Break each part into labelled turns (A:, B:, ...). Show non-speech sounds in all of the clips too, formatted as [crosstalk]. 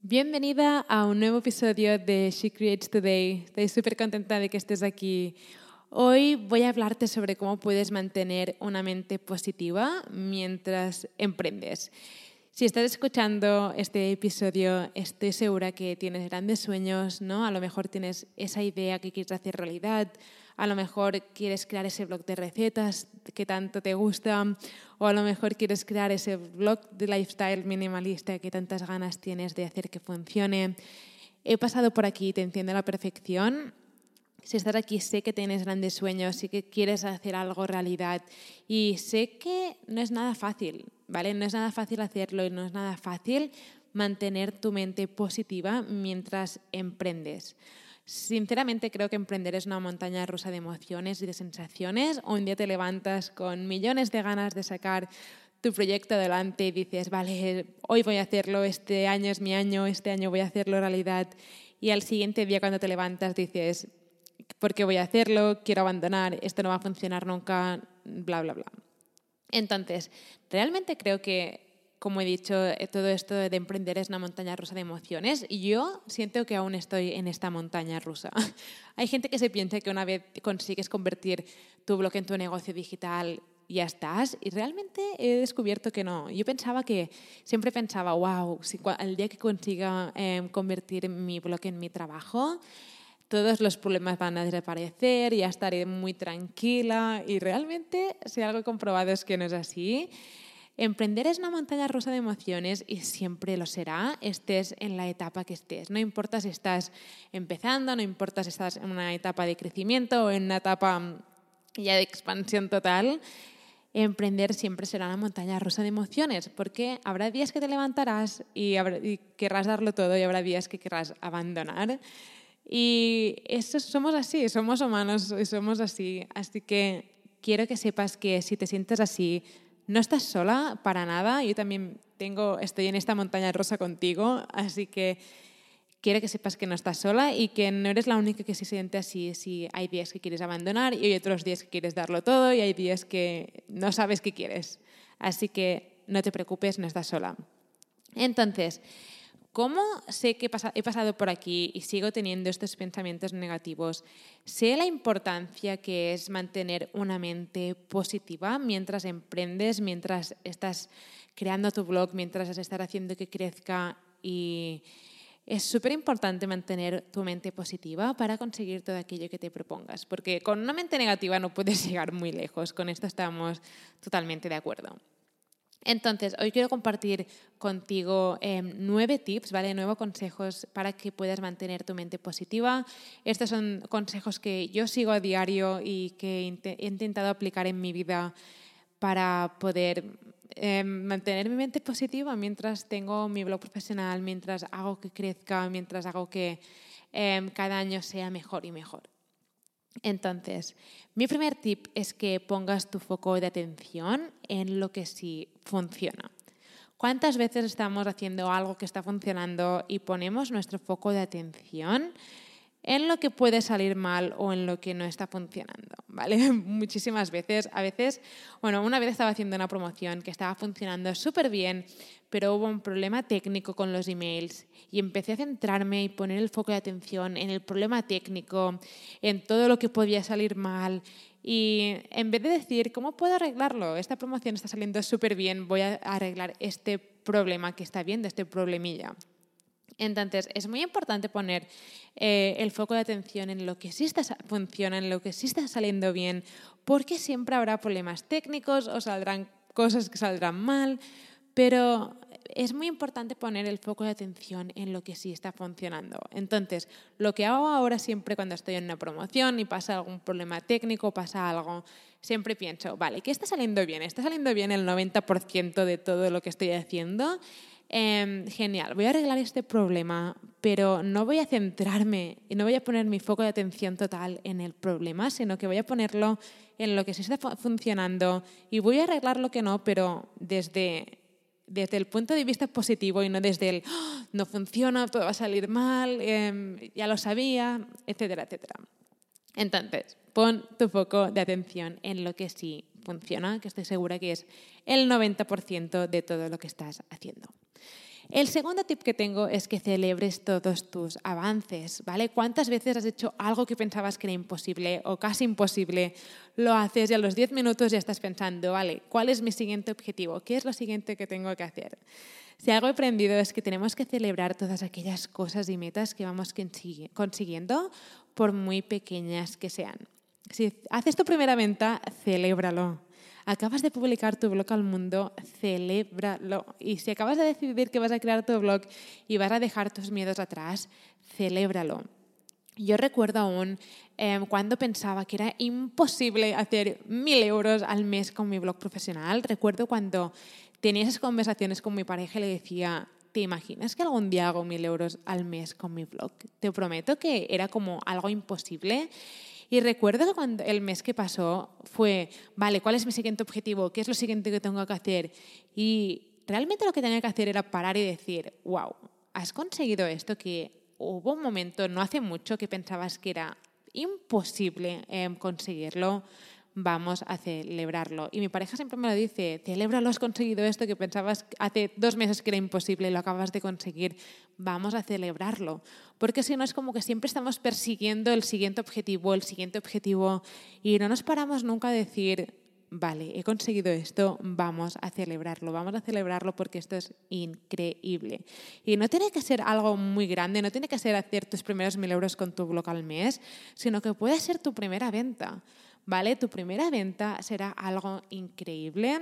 A: Bienvenida a un nuevo episodio de She Creates Today. Estoy súper contenta de que estés aquí. Hoy voy a hablarte sobre cómo puedes mantener una mente positiva mientras emprendes. Si estás escuchando este episodio, estoy segura que tienes grandes sueños, ¿no? A lo mejor tienes esa idea que quieres hacer realidad, a lo mejor quieres crear ese blog de recetas que tanto te gusta, o a lo mejor quieres crear ese blog de lifestyle minimalista que tantas ganas tienes de hacer que funcione. He pasado por aquí, te entiendo a la perfección. Si estás aquí, sé que tienes grandes sueños, sé que quieres hacer algo realidad y sé que no es nada fácil, ¿vale? No es nada fácil hacerlo y no es nada fácil mantener tu mente positiva mientras emprendes. Sinceramente creo que emprender es una montaña rusa de emociones y de sensaciones. Un día te levantas con millones de ganas de sacar tu proyecto adelante y dices, vale, hoy voy a hacerlo, este año es mi año, este año voy a hacerlo realidad. Y al siguiente día cuando te levantas dices, ¿por qué voy a hacerlo? Quiero abandonar, esto no va a funcionar nunca, bla, bla, bla. Entonces, realmente creo que como he dicho, eh, todo esto de emprender es una montaña rusa de emociones y yo siento que aún estoy en esta montaña rusa. [laughs] Hay gente que se piensa que una vez consigues convertir tu blog en tu negocio digital, ya estás. Y realmente he descubierto que no. Yo pensaba que, siempre pensaba, wow, si, el día que consiga em, convertir mi blog en mi trabajo, todos los problemas van a desaparecer, ya estaré muy tranquila. Y realmente, si algo he comprobado es que no es así. Emprender es una montaña rusa de emociones y siempre lo será, estés en la etapa que estés. No importa si estás empezando, no importa si estás en una etapa de crecimiento o en una etapa mm, ya de expansión total, emprender siempre será una montaña rusa de emociones, porque habrá días que te levantarás y, querrás darlo todo y habrá días que querrás abandonar. Y eso, somos así, somos humanos y somos así. Así que quiero que sepas que si te sientes así, no estás sola para nada. Yo también tengo, estoy en esta montaña rosa contigo, así que quiero que sepas que no estás sola y que no eres la única que se siente así. Si hay días que quieres abandonar y hay otros días que quieres darlo todo y hay días que no sabes qué quieres. Así que no te preocupes, no estás sola. Entonces, ¿Cómo sé que he pasado por aquí y sigo teniendo estos pensamientos negativos? Sé la importancia que es mantener una mente positiva mientras emprendes, mientras estás creando tu blog, mientras estás haciendo que crezca y es súper importante mantener tu mente positiva para conseguir todo aquello que te propongas, porque con una mente negativa no puedes [laughs] llegar muy lejos, con esto estamos totalmente de acuerdo. Entonces, hoy quiero compartir contigo em, nueve tips, ¿vale? Nueve consejos para que puedas mantener tu mente positiva. Estos son consejos que yo sigo a diario y que he intentado aplicar en mi vida para poder em, mantener mi mente positiva mientras tengo mi blog profesional, mientras hago que crezca, mientras hago que em, cada año sea mejor y mejor. Entonces, mi primer tip es que pongas tu foco de atención en lo que sí funciona. ¿Cuántas veces estamos haciendo algo que está funcionando y ponemos nuestro foco de atención en lo que puede salir mal o en lo que no está funcionando, ¿vale? [laughs] Muchísimas veces, a veces, bueno, una vez estaba haciendo una promoción que estaba funcionando súper bien, pero hubo un problema técnico con los emails y empecé a centrarme y poner el foco de atención en el problema técnico, en todo lo que podía salir mal y en vez de decir, ¿cómo puedo arreglarlo? Esta promoción está saliendo súper bien, voy a arreglar este problema que está viendo, este problemilla. Entonces, es muy importante poner eh, el foco de atención en lo que sí está, funciona, en lo que sí está saliendo bien, porque siempre habrá problemas técnicos o saldrán cosas que saldrán mal, pero es muy importante poner el foco de atención en lo que sí está funcionando. Entonces, lo que hago ahora siempre cuando estoy en una promoción y pasa algún problema técnico, pasa algo, siempre pienso, vale, ¿qué está saliendo bien? ¿Está saliendo bien el 90% de todo lo que estoy haciendo? Em, genial, voy a arreglar este problema, pero no voy a centrarme y no voy a poner mi foco de atención total en el problema, sino que voy a ponerlo en lo que sí está funcionando y voy a arreglar lo que no, pero desde, desde el punto de vista positivo y no desde el ¡Ah! no funciona, todo va a salir mal, em, ya lo sabía, etcétera, etcétera. Entonces, pon tu foco de atención en lo que sí funciona, que estoy segura que es el 90% de todo lo que estás haciendo. El segundo tip que tengo es que celebres todos tus avances, ¿vale? ¿Cuántas veces has hecho algo que pensabas que era imposible o casi imposible? Lo haces y a los 10 minutos ya estás pensando, ¿vale? ¿Cuál es mi siguiente objetivo? ¿Qué es lo siguiente que tengo que hacer? Si algo he aprendido es que tenemos que celebrar todas aquellas cosas y metas que vamos consiguiendo, por muy pequeñas que sean. Si haces tu primera venta, celébralo acabas de publicar tu blog al mundo, celébralo. Y si acabas de decidir que vas a crear tu blog y vas a dejar tus miedos atrás, celébralo. Yo recuerdo aún em, cuando pensaba que era imposible hacer mil euros al mes con mi blog profesional. Recuerdo cuando tenía esas conversaciones con mi pareja y le decía, ¿te imaginas que algún día hago mil euros al mes con mi blog? Te prometo que era como algo imposible. Y recuerdo que cuando el mes que pasó fue, vale, ¿cuál es mi siguiente objetivo? ¿Qué es lo siguiente que tengo que hacer? Y realmente lo que tenía que hacer era parar y decir, wow, has conseguido esto que hubo un momento, no hace mucho, que pensabas que era imposible eh, conseguirlo vamos a celebrarlo. Y mi pareja siempre me lo dice, lo has conseguido esto que pensabas hace dos meses que era imposible, lo acabas de conseguir, vamos a celebrarlo. Porque si no es como que siempre estamos persiguiendo el siguiente objetivo, el siguiente objetivo, y no nos paramos nunca a decir, vale, he conseguido esto, vamos a celebrarlo, vamos a celebrarlo porque esto es increíble. Y no tiene que ser algo muy grande, no tiene que ser hacer tus primeros mil euros con tu blog al mes, sino que puede ser tu primera venta. ¿Vale? Tu primera venta será algo increíble.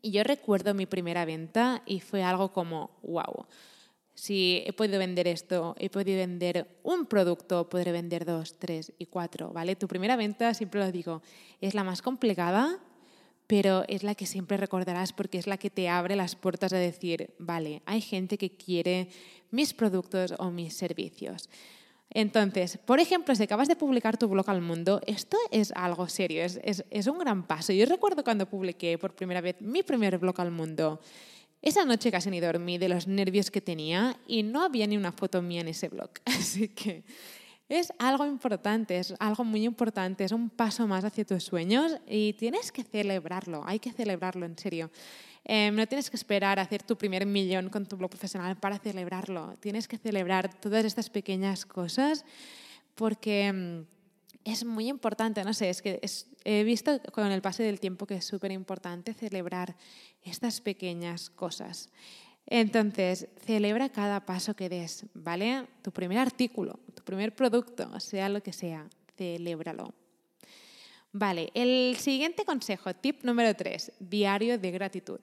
A: Y yo recuerdo mi primera venta y fue algo como, wow, si he podido vender esto, he podido vender un producto, podré vender dos, tres y cuatro, ¿vale? Tu primera venta, siempre lo digo, es la más complicada, pero es la que siempre recordarás porque es la que te abre las puertas a decir, vale, hay gente que quiere mis productos o mis servicios. Entonces, por ejemplo, si acabas de publicar tu blog al mundo, esto es algo serio, es, un gran paso. Yo recuerdo cuando publiqué por primera vez mi primer blog al mundo. Esa noche casi ni dormí de los nervios que tenía y no había ni una foto mía en ese blog. [laughs] Así que es algo importante, es algo muy importante, es un paso más hacia tus sueños y tienes que celebrarlo, hay que celebrarlo en serio. Em, no tienes que esperar a hacer tu primer millón con tu blog profesional para celebrarlo. Tienes que celebrar todas estas pequeñas cosas porque em, es muy importante. No sé, es que he visto con el paso del tiempo que es súper importante celebrar estas pequeñas cosas. Entonces, celebra cada paso que des, ¿vale? Tu primer artículo, tu primer producto, sea lo que sea, celébralo. Vale, el siguiente consejo, tip número tres, diario de gratitud.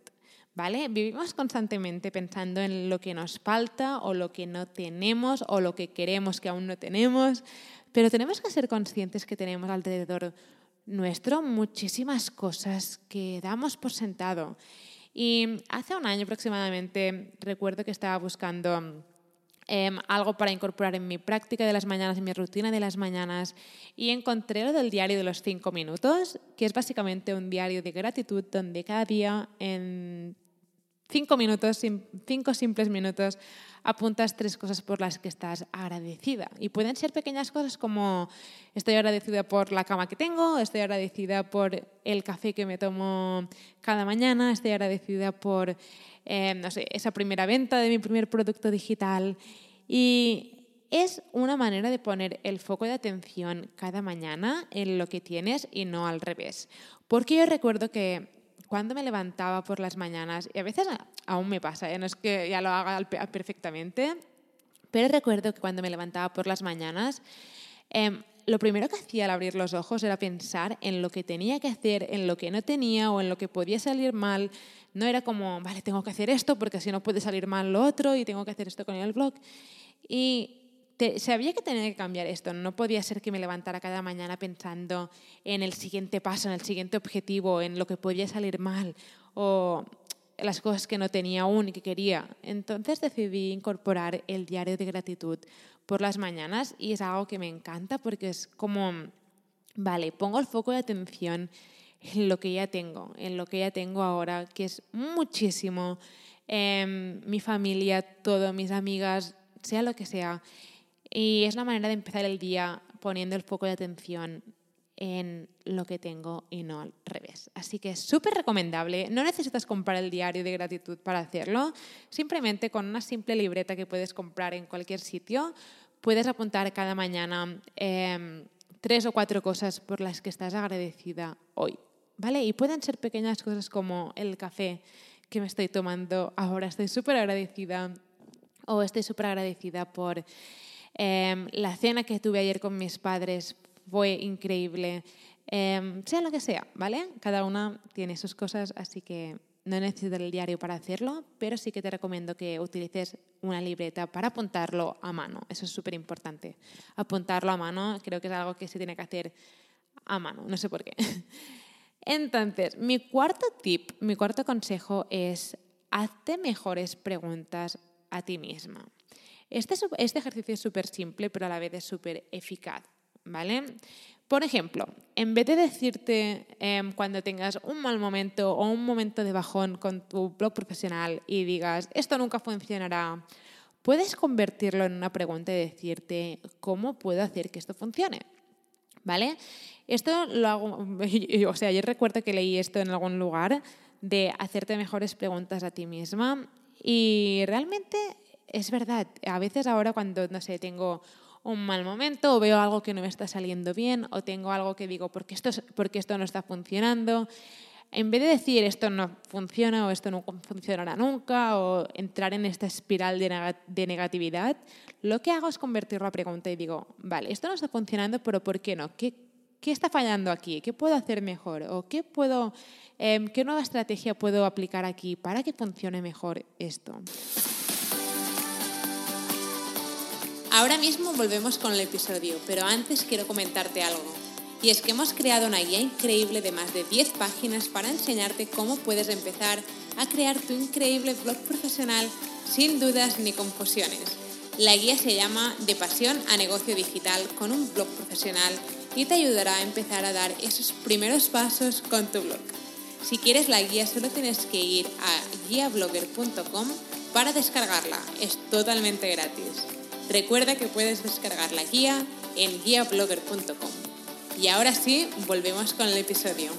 A: ¿Vale? Vivimos constantemente pensando en lo que nos falta o lo que no tenemos o lo que queremos que aún no tenemos, pero tenemos que ser conscientes que tenemos alrededor nuestro muchísimas cosas que damos por sentado. Y hace un año aproximadamente recuerdo que estaba buscando Em, algo para incorporar en mi práctica de las mañanas, en mi rutina de las mañanas, y encontré lo del diario de los cinco minutos, que es básicamente un diario de gratitud donde cada día en cinco minutos, cinco simples minutos, apuntas tres cosas por las que estás agradecida. Y pueden ser pequeñas cosas como estoy agradecida por la cama que tengo, estoy agradecida por el café que me tomo cada mañana, estoy agradecida por eh, no sé, esa primera venta de mi primer producto digital. Y es una manera de poner el foco de atención cada mañana en lo que tienes y no al revés. Porque yo recuerdo que cuando me levantaba por las mañanas, y a veces aún me pasa, ¿eh? no es que ya lo haga perfectamente, pero recuerdo que cuando me levantaba por las mañanas, em, lo primero que hacía al abrir los ojos era pensar en lo que tenía que hacer, en lo que no tenía o en lo que podía salir mal. No era como, vale, tengo que hacer esto porque si no puede salir mal lo otro y tengo que hacer esto con el blog. Y sabía que tenía que cambiar esto. No podía ser que me levantara cada mañana pensando en el siguiente paso, en el siguiente objetivo, en lo que podía salir mal o las cosas que no tenía aún y que quería. Entonces decidí incorporar el diario de gratitud por las mañanas y es algo que me encanta porque es como, vale, pongo el foco de atención en lo que ya tengo, en lo que ya tengo ahora, que es muchísimo. Em, mi familia, todo, mis amigas, sea lo que sea. Y es la manera de empezar el día poniendo el foco de atención en lo que tengo y no al revés. Así que es súper recomendable. No necesitas comprar el diario de gratitud para hacerlo. Simplemente con una simple libreta que puedes comprar en cualquier sitio, puedes apuntar cada mañana em, tres o cuatro cosas por las que estás agradecida hoy. ¿Vale? Y pueden ser pequeñas cosas como el café que me estoy tomando ahora. Estoy súper agradecida o estoy súper agradecida por em, la cena que tuve ayer con mis padres fue increíble. Em, sea lo que sea, ¿vale? Cada una tiene sus cosas, así que no necesitas el diario para hacerlo, pero sí que te recomiendo que utilices una libreta para apuntarlo a mano. Eso es súper importante. Apuntarlo a mano creo que es algo que se tiene que hacer a mano, no sé por qué. [laughs] Entonces, mi cuarto tip, mi cuarto consejo es hazte mejores preguntas a ti misma. Este, este ejercicio es súper simple, pero a la vez es súper eficaz. ¿vale? Por ejemplo, en vez de decirte em, cuando tengas un mal momento o un momento de bajón con tu blog profesional y digas, esto nunca funcionará, puedes convertirlo en una pregunta y decirte, ¿cómo puedo hacer que esto funcione? ¿Vale? Esto lo hago, [laughs] o sea, yo recuerdo que leí esto en algún lugar de hacerte mejores preguntas a ti misma y realmente es verdad, a veces ahora cuando, no sé, tengo un mal momento o veo algo que no me está saliendo bien o tengo algo que digo, porque esto, porque esto no está funcionando? En vez de decir esto no funciona o esto no funcionará nunca o entrar en esta espiral de, negatividad, lo que hago es convertirlo a pregunta y digo, vale, esto no está funcionando, pero ¿por qué no? ¿Qué, qué está fallando aquí? ¿Qué puedo hacer mejor? ¿O qué, puedo, em, qué nueva estrategia puedo aplicar aquí para que funcione mejor esto? Ahora mismo volvemos con el episodio, pero antes quiero comentarte algo. Y es que hemos creado una guía increíble de más de 10 páginas para enseñarte cómo puedes empezar a crear tu increíble blog profesional sin dudas ni confusiones. La guía se llama De pasión a negocio digital con un blog profesional y te ayudará a empezar a dar esos primeros pasos con tu blog. Si quieres la guía solo tienes que ir a guiablogger.com para descargarla. Es totalmente gratis. Recuerda que puedes descargar la guía en guiablogger.com. Y ahora sí, volvemos con el episodio.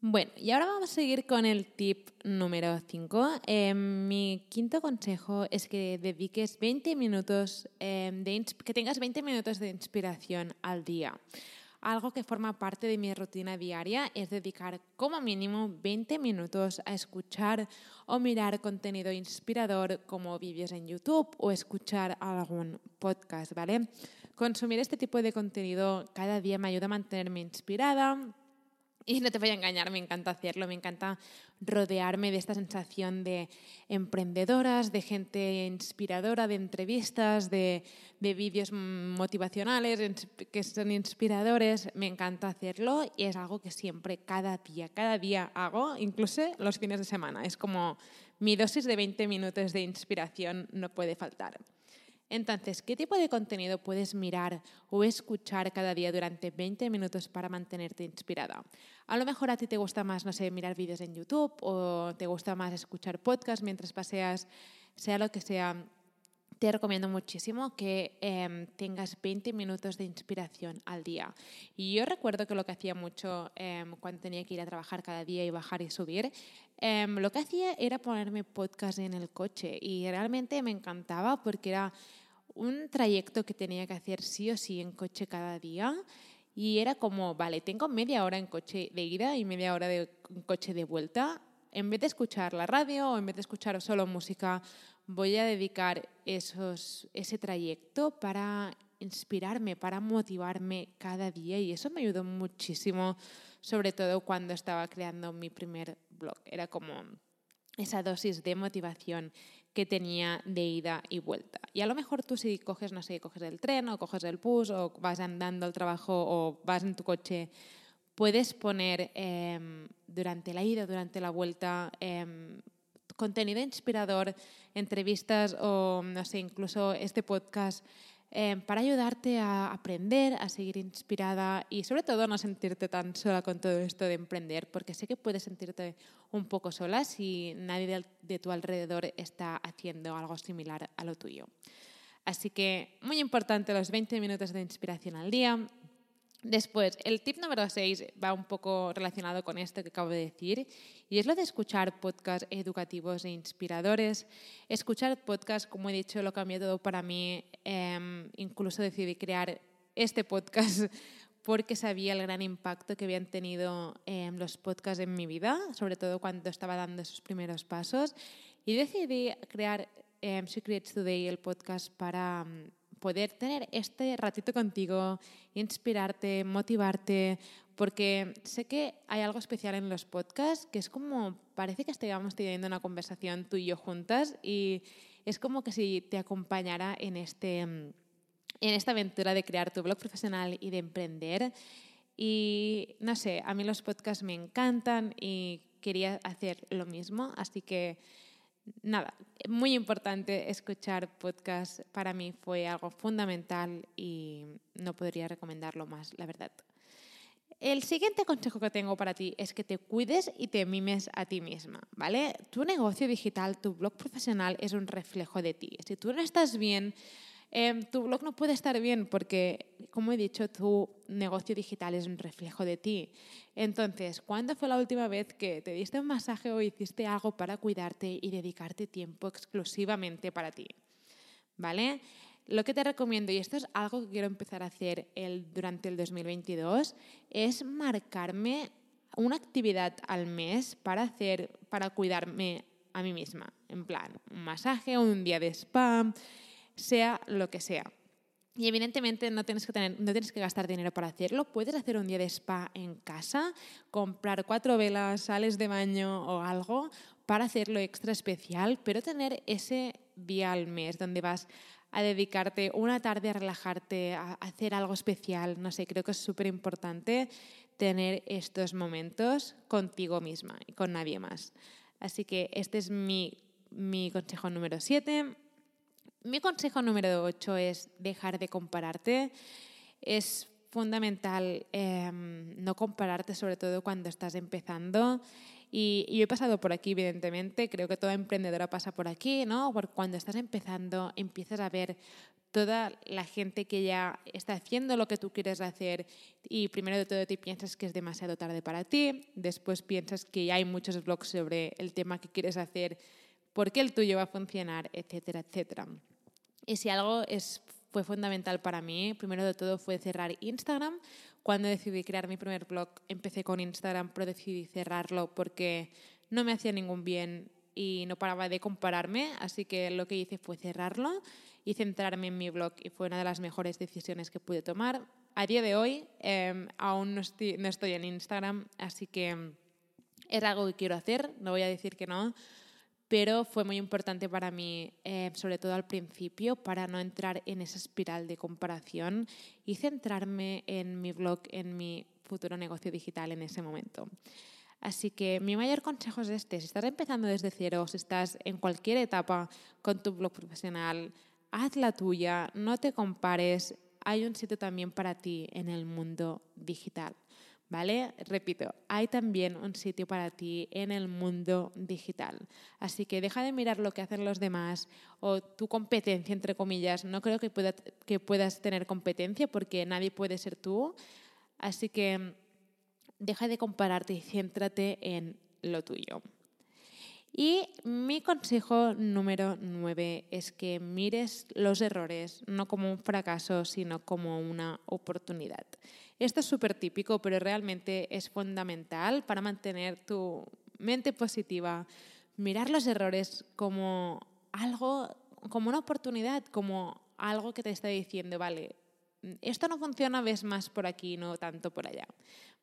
A: Bueno, y ahora vamos a seguir con el tip número 5. Em, mi quinto consejo es que dediques 20 minutos, de, que tengas 20 minutos de inspiración al día. Algo que forma parte de mi rutina diaria es dedicar como mínimo 20 minutos a escuchar o mirar contenido inspirador como vídeos en YouTube o escuchar algún podcast, ¿vale? Consumir este tipo de contenido cada día me ayuda a mantenerme inspirada, [laughs] y no te voy a engañar, me encanta hacerlo, me encanta rodearme de esta sensación de emprendedoras, de gente inspiradora, de entrevistas, de, de vídeos motivacionales que son inspiradores. Me encanta hacerlo y es algo que siempre, cada día, cada día hago, incluso los fines de semana. Es como mi dosis de 20 minutos de inspiración no puede faltar. Entonces, ¿qué tipo de contenido puedes mirar o escuchar cada día durante 20 minutos para mantenerte inspirada? A lo mejor a ti te gusta más, no sé, mirar vídeos en YouTube o te gusta más escuchar podcasts mientras paseas, sea lo que sea. Te recomiendo muchísimo que em, tengas 20 minutos de inspiración al día. Y yo recuerdo que lo que hacía mucho em, cuando tenía que ir a trabajar cada día y bajar y subir, em, lo que hacía era ponerme podcast en el coche y realmente me encantaba porque era un trayecto que tenía que hacer sí o sí en coche cada día y era como, vale, tengo media hora en coche de ida y media hora de coche de vuelta. En vez de escuchar la radio o en vez de escuchar solo música, voy a dedicar esos, ese trayecto para inspirarme, para motivarme cada día y eso me ayudó muchísimo, sobre todo cuando estaba creando mi primer blog. Era como esa dosis de motivación que tenía de ida y vuelta. Y a lo mejor tú si coges, no sé, coges el tren o coges el bus o vas andando al trabajo o vas en tu coche, puedes poner em, durante la ida, durante la vuelta, em, contenido inspirador, entrevistas o, no sé, incluso este podcast Em, para ayudarte a aprender, a seguir inspirada y sobre todo no sentirte tan sola con todo esto de emprender, porque sé que puedes sentirte un poco sola si nadie de tu alrededor está haciendo algo similar a lo tuyo. Así que muy importante los 20 minutos de inspiración al día, Después, el tip número 6 va un poco relacionado con esto que acabo de decir, y es lo de escuchar podcasts educativos e inspiradores. Escuchar podcasts, como he dicho, lo cambió todo para mí. Em, incluso decidí crear este podcast [laughs] porque sabía el gran impacto que habían tenido em, los podcasts en mi vida, sobre todo cuando estaba dando esos primeros pasos. Y decidí crear eh, Secrets Today, el podcast, para poder tener este ratito contigo, inspirarte, motivarte, porque sé que hay algo especial en los podcasts que es como, parece que estábamos teniendo una conversación tú y yo juntas y es como que si te acompañara en, este, en esta aventura de crear tu blog profesional y de emprender. Y no sé, a mí los podcasts me encantan y quería hacer lo mismo, así que nada, muy importante escuchar podcast. Para mí fue algo fundamental y no podría recomendarlo más, la verdad. El siguiente consejo que tengo para ti es que te cuides y te mimes a ti misma, ¿vale? Tu negocio digital, tu blog profesional es un reflejo de ti. Si tú no estás bien, Em, tu blog no puede estar bien porque, como he dicho, tu negocio digital es un reflejo de ti. Entonces, ¿cuándo fue la última vez que te diste un masaje o hiciste algo para cuidarte y dedicarte tiempo exclusivamente para ti? ¿Vale? Lo que te recomiendo, y esto es algo que quiero empezar a hacer durante el 2022, es marcarme una actividad al mes para hacer, para cuidarme a mí misma. En plan, un masaje, un día de spa, sea lo que sea. Y evidentemente no tienes, que tener, no tienes que gastar dinero para hacerlo. Puedes hacer un día de spa en casa, comprar cuatro velas, sales de baño o algo para hacerlo extra especial, pero tener ese día al mes donde vas a dedicarte una tarde a relajarte, a hacer algo especial. No sé, creo que es súper importante tener estos momentos contigo misma y con nadie más. Así que este es mi, mi consejo número siete mi consejo número 8 es dejar de compararte. Es fundamental em, no compararte, sobre todo cuando estás empezando. Y, yo he pasado por aquí, evidentemente, creo que toda emprendedora pasa por aquí, ¿no? Porque cuando estás empezando empiezas a ver toda la gente que ya está haciendo lo que tú quieres hacer y primero de todo te piensas que es demasiado tarde para ti, después piensas que ya hay muchos blogs sobre el tema que quieres hacer por qué el tuyo va a funcionar, etcétera, etcétera. Y si algo fue fundamental para mí, primero de todo fue cerrar Instagram. Cuando decidí crear mi primer blog, empecé con Instagram, pero decidí cerrarlo porque no me hacía ningún bien y no paraba de compararme, así que lo que hice fue cerrarlo y centrarme en mi blog y fue una de las mejores decisiones que pude tomar. A día de hoy em, aún no estoy, no estoy en Instagram, así que es algo que quiero hacer, no voy a decir que no, pero fue muy importante para mí, eh, sobre todo al principio, para no entrar en esa espiral de comparación y centrarme en mi blog, en mi futuro negocio digital en ese momento. Así que mi mayor consejo es este, si estás empezando desde cero, si estás en cualquier etapa con tu blog profesional, haz la tuya, no te compares, hay un sitio también para ti en el mundo digital. ¿Vale? Repito, hay también un sitio para ti en el mundo digital. Así que deja de mirar lo que hacen los demás o tu competencia, entre comillas. No creo que, que puedas tener competencia porque nadie puede ser tú. Así que deja de compararte y céntrate en lo tuyo. Y mi consejo número nueve es que mires los errores no como un fracaso, sino como una oportunidad. Esto es súper típico, pero realmente es fundamental para mantener tu mente positiva, mirar los errores como algo, como una oportunidad, como algo que te está diciendo, vale, esto no funciona, ves más por aquí, no tanto por allá.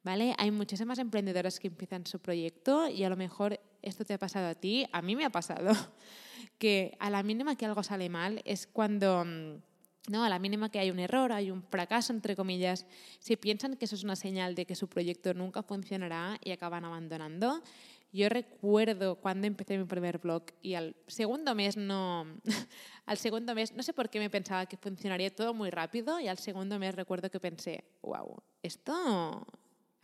A: ¿Vale? Hay muchísimas emprendedoras que empiezan su proyecto y a lo mejor esto te ha pasado a ti, a mí me ha pasado, [laughs] que a la mínima que algo sale mal es cuando mm, ¿no? A la mínima que hay un error, hay un fracaso, entre comillas, si piensan que eso es una señal de que su proyecto nunca funcionará y acaban abandonando. Yo recuerdo cuando empecé mi primer blog y al segundo mes no, [laughs] al segundo mes, no sé por qué me pensaba que funcionaría todo muy rápido y al segundo mes recuerdo que pensé, wow, esto,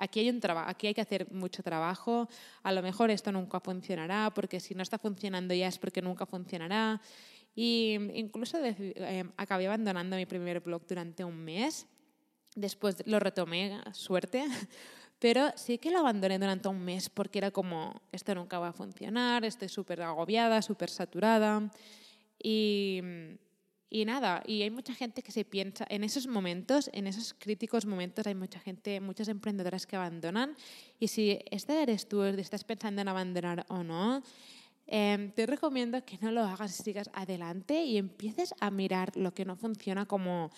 A: aquí hay un aquí hay que hacer mucho trabajo, a lo mejor esto nunca funcionará porque si no está funcionando ya es porque nunca funcionará y incluso eh, acabé abandonando mi primer blog durante un mes. Después lo retomé, suerte, [laughs] pero sí que lo abandoné durante un mes porque era como, esto nunca va a funcionar, estoy súper agobiada, súper saturada. Y, y nada, y hay mucha gente que se piensa, en esos momentos, en esos críticos momentos, hay mucha gente, muchas emprendedoras que abandonan. Y si este eres tú, estás pensando en abandonar o no, Em, te recomiendo que no lo hagas y sigas adelante y empieces a mirar lo que no funciona como,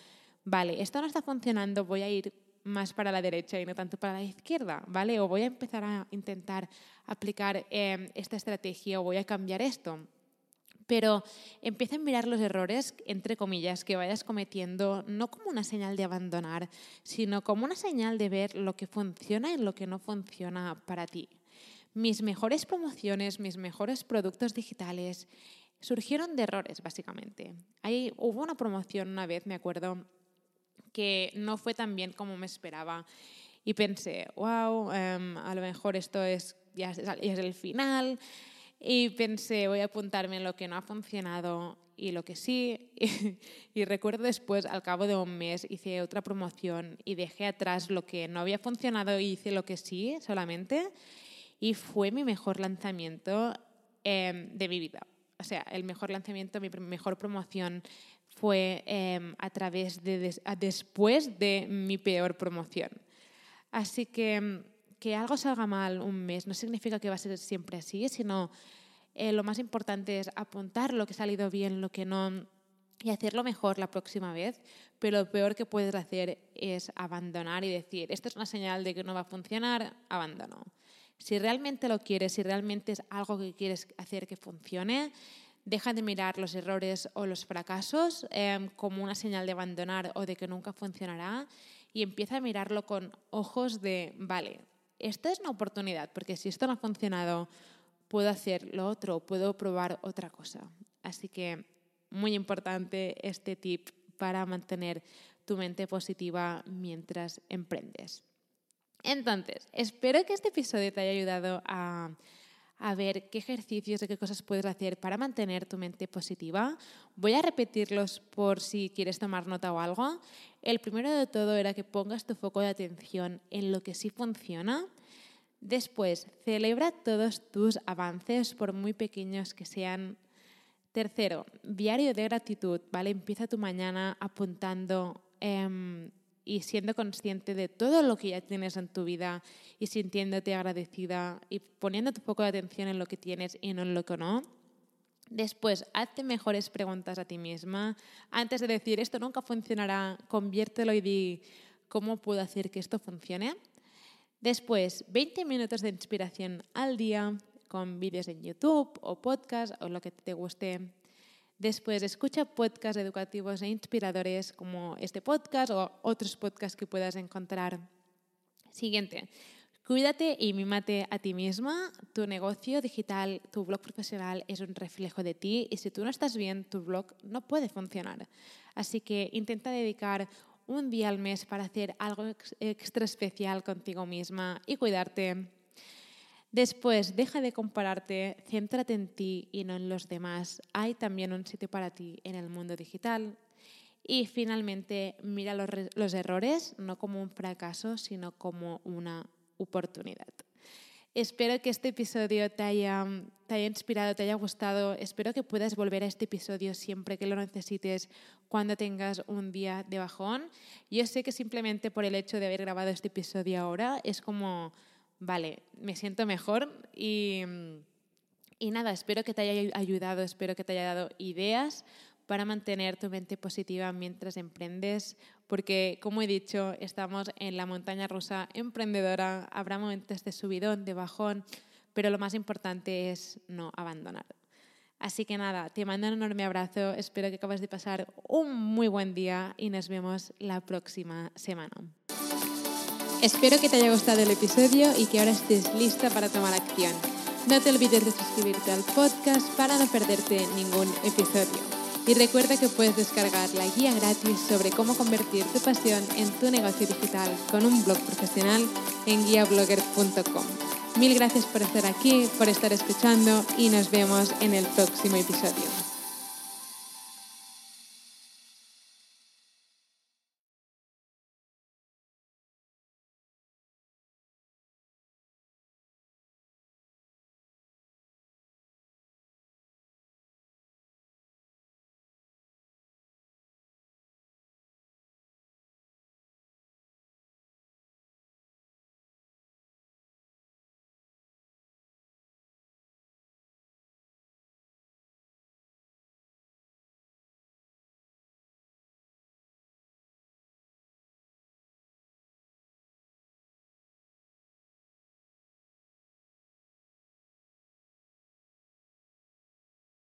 A: vale, esto no está funcionando, voy a ir más para la derecha y no tanto para la izquierda, ¿vale? O voy a empezar a intentar aplicar em, esta estrategia o voy a cambiar esto. Pero empieza a mirar los errores, entre comillas, que vayas cometiendo, no como una señal de abandonar, sino como una señal de ver lo que funciona y lo que no funciona para ti. Mis mejores promociones, mis mejores productos digitales surgieron de errores, básicamente. Ahí hubo una promoción una vez, me acuerdo, que no fue tan bien como me esperaba. Y pensé, wow, em, a lo mejor esto es, ya, es, el final. Y pensé, voy a apuntarme lo que no ha funcionado y lo que sí. [laughs] y, recuerdo después, al cabo de un mes, hice otra promoción y dejé atrás lo que no había funcionado y hice lo que sí solamente y fue mi mejor lanzamiento em, de mi vida. O sea, el mejor lanzamiento, mi mejor promoción fue em, a través de después de mi peor promoción. Así que que algo salga mal un mes no significa que va a ser siempre así, sino eh, lo más importante es apuntar lo que ha salido bien, lo que no y hacerlo mejor la próxima vez, pero lo peor que puedes hacer es abandonar y decir, esto es una señal de que no va a funcionar, abandono. Si realmente lo quieres, si realmente es algo que quieres hacer que funcione, deja de mirar los errores o los fracasos em, como una señal de abandonar o de que nunca funcionará y empieza a mirarlo con ojos de, vale, esta es una oportunidad, porque si esto no ha funcionado, puedo hacer lo otro, puedo probar otra cosa. Así que muy importante este tip para mantener tu mente positiva mientras emprendes. Entonces, espero que este episodio te haya ayudado a, ver qué ejercicios y qué cosas puedes hacer para mantener tu mente positiva. Voy a repetirlos por si quieres tomar nota o algo. El primero de todo era que pongas tu foco de atención en lo que sí funciona. Después, celebra todos tus avances, por muy pequeños que sean. Tercero, diario de gratitud, ¿vale? Empieza tu mañana apuntando em, y siendo consciente de todo lo que ya tienes en tu vida y sintiéndote agradecida y poniendo tu foco de atención en lo que tienes y no en lo que no. Después, hazte mejores preguntas a ti misma. Antes de decir esto nunca funcionará, conviértelo y di cómo puedo hacer que esto funcione. Después, 20 minutos de inspiración al día con vídeos en YouTube o podcast o lo que te guste Después, escucha podcasts educativos e inspiradores como este podcast o otros podcasts que puedas encontrar. Siguiente, cuídate y mímate a ti misma. Tu negocio digital, tu blog profesional es un reflejo de ti y si tú no estás bien, tu blog no puede funcionar. Así que intenta dedicar un día al mes para hacer algo extra especial contigo misma y cuidarte Después, deja de compararte, céntrate en ti y no en los demás. Hay también un sitio para ti en el mundo digital. Y finalmente, mira los, errores no como un fracaso, sino como una oportunidad. Espero que este episodio te haya, te haya inspirado, te haya gustado. Espero que puedas volver a este episodio siempre que lo necesites, cuando tengas un día de bajón. Yo sé que simplemente por el hecho de haber grabado este episodio ahora es como vale, me siento mejor y, nada, espero que te haya ayudado, espero que te haya dado ideas para mantener tu mente positiva mientras emprendes, porque como he dicho, estamos en la montaña rusa emprendedora, habrá momentos de subidón, de bajón, pero lo más importante es no abandonar. Así que nada, te mando un enorme abrazo, espero que acabes de pasar un muy buen día y nos vemos la próxima semana. Espero que te haya gustado el episodio y que ahora estés lista para tomar acción. No te olvides de suscribirte al podcast para no perderte ningún episodio. Y recuerda que puedes descargar la guía gratis sobre cómo convertir tu pasión en tu negocio digital con un blog profesional en guiablogger.com. Mil gracias por estar aquí, por estar escuchando y nos vemos en el próximo episodio.